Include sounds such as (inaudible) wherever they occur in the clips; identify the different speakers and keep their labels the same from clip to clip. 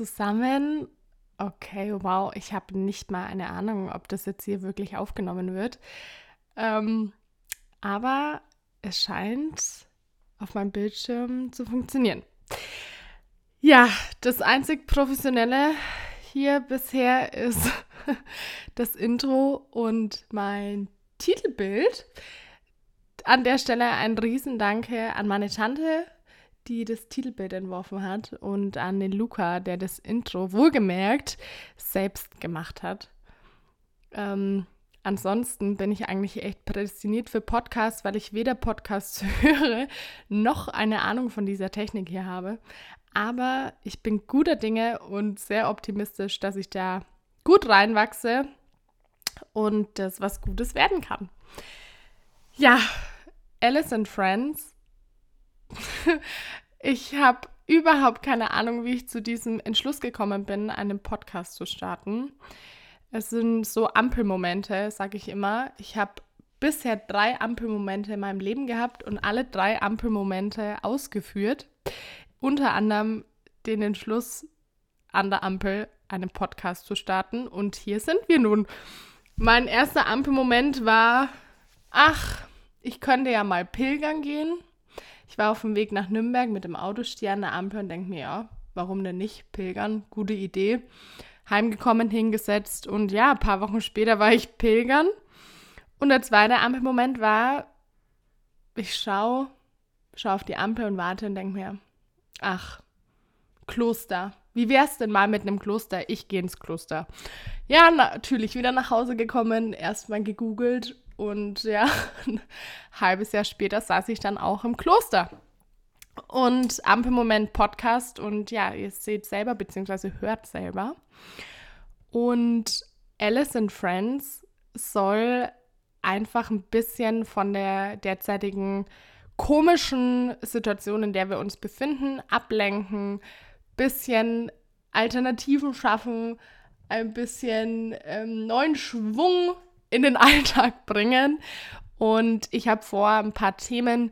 Speaker 1: zusammen. Okay, wow, ich habe nicht mal eine Ahnung, ob das jetzt hier wirklich aufgenommen wird. Ähm, aber es scheint auf meinem Bildschirm zu funktionieren. Ja, das einzig Professionelle hier bisher ist (laughs) das Intro und mein Titelbild. An der Stelle ein Riesendanke an meine Tante, die das Titelbild entworfen hat und an den Luca, der das Intro wohlgemerkt selbst gemacht hat. Ähm, ansonsten bin ich eigentlich echt prädestiniert für Podcasts, weil ich weder Podcasts (laughs) höre noch eine Ahnung von dieser Technik hier habe. Aber ich bin guter Dinge und sehr optimistisch, dass ich da gut reinwachse und das was Gutes werden kann. Ja, Alice and Friends (laughs) ich habe überhaupt keine Ahnung, wie ich zu diesem Entschluss gekommen bin, einen Podcast zu starten. Es sind so Ampelmomente, sage ich immer. Ich habe bisher drei Ampelmomente in meinem Leben gehabt und alle drei Ampelmomente ausgeführt. Unter anderem den Entschluss, an der Ampel einen Podcast zu starten. Und hier sind wir nun. Mein erster Ampelmoment war, ach, ich könnte ja mal pilgern gehen. Ich war auf dem Weg nach Nürnberg mit dem Auto, stehe an der Ampel und denke mir, ja, warum denn nicht pilgern? Gute Idee. Heimgekommen, hingesetzt und ja, ein paar Wochen später war ich pilgern. Und der zweite Ampelmoment war, ich schaue schau auf die Ampel und warte und denke mir, ach, Kloster. Wie wär's denn mal mit einem Kloster? Ich gehe ins Kloster. Ja, natürlich wieder nach Hause gekommen, erstmal gegoogelt und ja, ein (laughs) halbes Jahr später saß ich dann auch im Kloster. Und Ampelmoment Podcast und ja, ihr seht selber, beziehungsweise hört selber. Und Alice and Friends soll einfach ein bisschen von der derzeitigen komischen Situation, in der wir uns befinden, ablenken, bisschen Alternativen schaffen, ein bisschen ähm, neuen Schwung in den (laughs) Alltag bringen. Und ich habe vor, ein paar Themen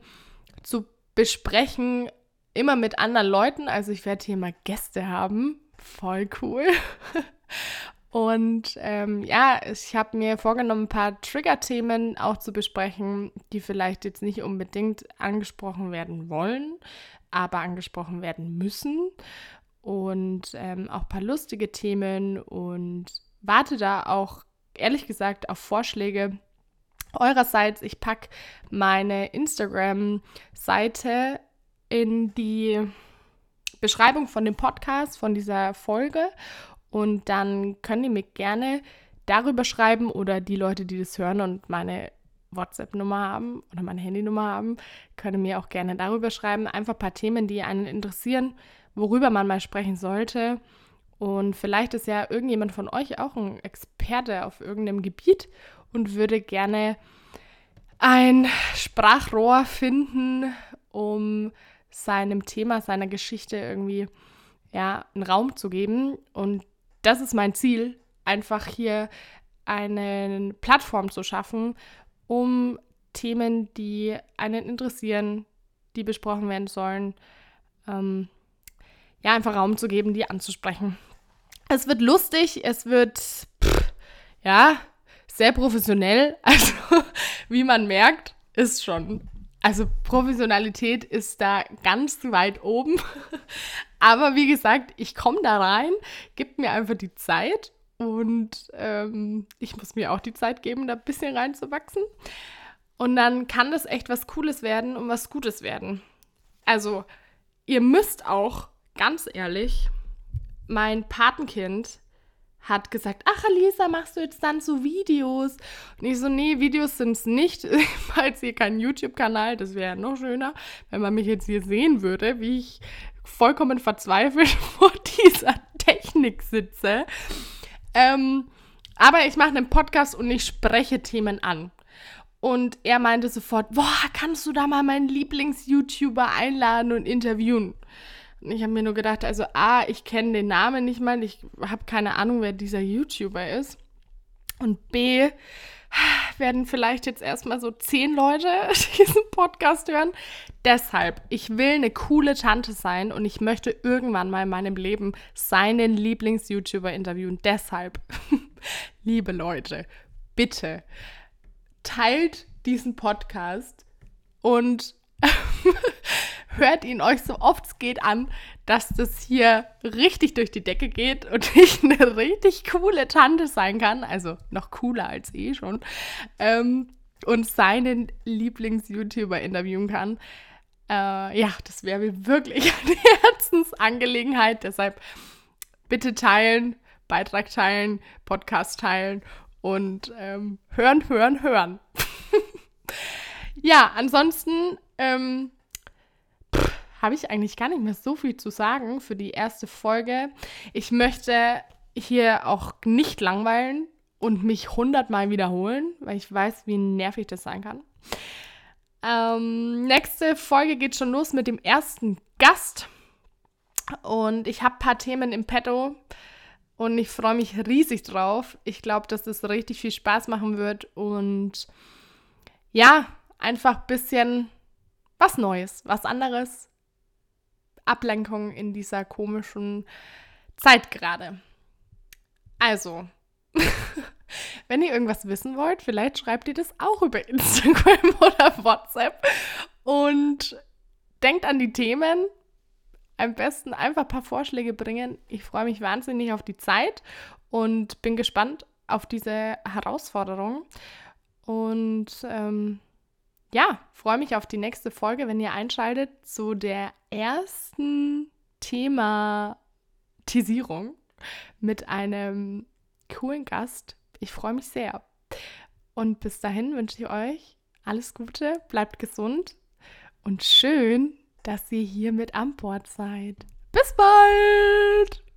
Speaker 1: zu besprechen, immer mit anderen Leuten. Also ich werde hier mal Gäste haben. Voll cool. (laughs) Und ähm, ja, ich habe mir vorgenommen, ein paar Trigger-Themen auch zu besprechen, die vielleicht jetzt nicht unbedingt angesprochen werden wollen, aber angesprochen werden müssen. Und ähm, auch ein paar lustige Themen und warte da auch ehrlich gesagt auf Vorschläge eurerseits. Ich packe meine Instagram-Seite in die Beschreibung von dem Podcast, von dieser Folge. Und dann könnt ihr mir gerne darüber schreiben oder die Leute, die das hören und meine WhatsApp-Nummer haben oder meine Handynummer haben, können mir auch gerne darüber schreiben. Einfach ein paar Themen, die einen interessieren, worüber man mal sprechen sollte. Und vielleicht ist ja irgendjemand von euch auch ein Experte auf irgendeinem Gebiet und würde gerne ein Sprachrohr finden, um seinem Thema, seiner Geschichte irgendwie ja, einen Raum zu geben. Und das ist mein Ziel, einfach hier eine Plattform zu schaffen, um Themen, die einen interessieren, die besprochen werden sollen, ähm, ja, einfach Raum zu geben, die anzusprechen. Es wird lustig, es wird, pff, ja, sehr professionell. (laughs) Also, wie man merkt, ist schon. Also, Professionalität ist da ganz weit oben. (laughs) Aber wie gesagt, ich komme da rein, gibt mir einfach die Zeit und ähm, ich muss mir auch die Zeit geben, da ein bisschen reinzuwachsen. Und dann kann das echt was Cooles werden und was Gutes werden. Also, ihr müsst auch, ganz ehrlich, mein Patenkind hat gesagt, ach Alisa, machst du jetzt dann so Videos? Und ich so, nee, Videos sind (laughs) es nicht, falls ihr keinen YouTube-Kanal, das wäre noch schöner, wenn man mich jetzt hier sehen würde, wie ich vollkommen verzweifelt (laughs) vor dieser Technik sitze. Ähm, aber ich mache einen Podcast und ich spreche Themen an. Und er meinte sofort, boah, kannst du da mal meinen Lieblings-YouTuber einladen und interviewen? Und ich habe mir nur gedacht, also A, ich kenne den Namen nicht mal, ich habe keine Ahnung, wer dieser YouTuber ist. Und B, werden vielleicht jetzt erstmal so zehn Leute (laughs) diesen Podcast hören. Deshalb, ich will eine coole Tante sein und ich möchte irgendwann mal in meinem Leben seinen Lieblings-YouTuber interviewen. Deshalb, (laughs) liebe Leute, bitte teilt diesen Podcast und (laughs) hört ihn euch so oft es geht an, dass das hier richtig durch die Decke geht und (laughs) ich eine richtig coole Tante sein kann, also noch cooler als eh schon, ähm, und seinen Lieblings-YouTuber interviewen kann. Äh, ja, das wäre mir wirklich (laughs) eine Herzensangelegenheit. Deshalb bitte teilen, Beitrag teilen, Podcast teilen und ähm, hören, hören, hören. (laughs) ja, ansonsten ähm, habe ich eigentlich gar nicht mehr so viel zu sagen für die erste Folge. Ich möchte hier auch nicht langweilen und mich hundertmal wiederholen, weil ich weiß, wie nervig das sein kann. Ähm, nächste Folge geht schon los mit dem ersten Gast. Und ich habe ein paar Themen im Petto und ich freue mich riesig drauf. Ich glaube, dass das richtig viel Spaß machen wird und ja, einfach ein bisschen was Neues, was anderes, Ablenkung in dieser komischen Zeit gerade. Also, (laughs) wenn ihr irgendwas wissen wollt, vielleicht schreibt ihr das auch über Instagram (laughs) oder WhatsApp und denkt an die Themen. Am besten einfach ein paar Vorschläge bringen. Ich freue mich wahnsinnig auf die Zeit und bin gespannt auf diese Herausforderung. Und ähm, ja, freue mich auf die nächste Folge, wenn ihr einschaltet zu der ersten Thematisierung mit einem coolen Gast. Ich freue mich sehr. Und bis dahin wünsche ich euch alles Gute, bleibt gesund und schön, dass ihr hier mit an Bord seid. Bis bald!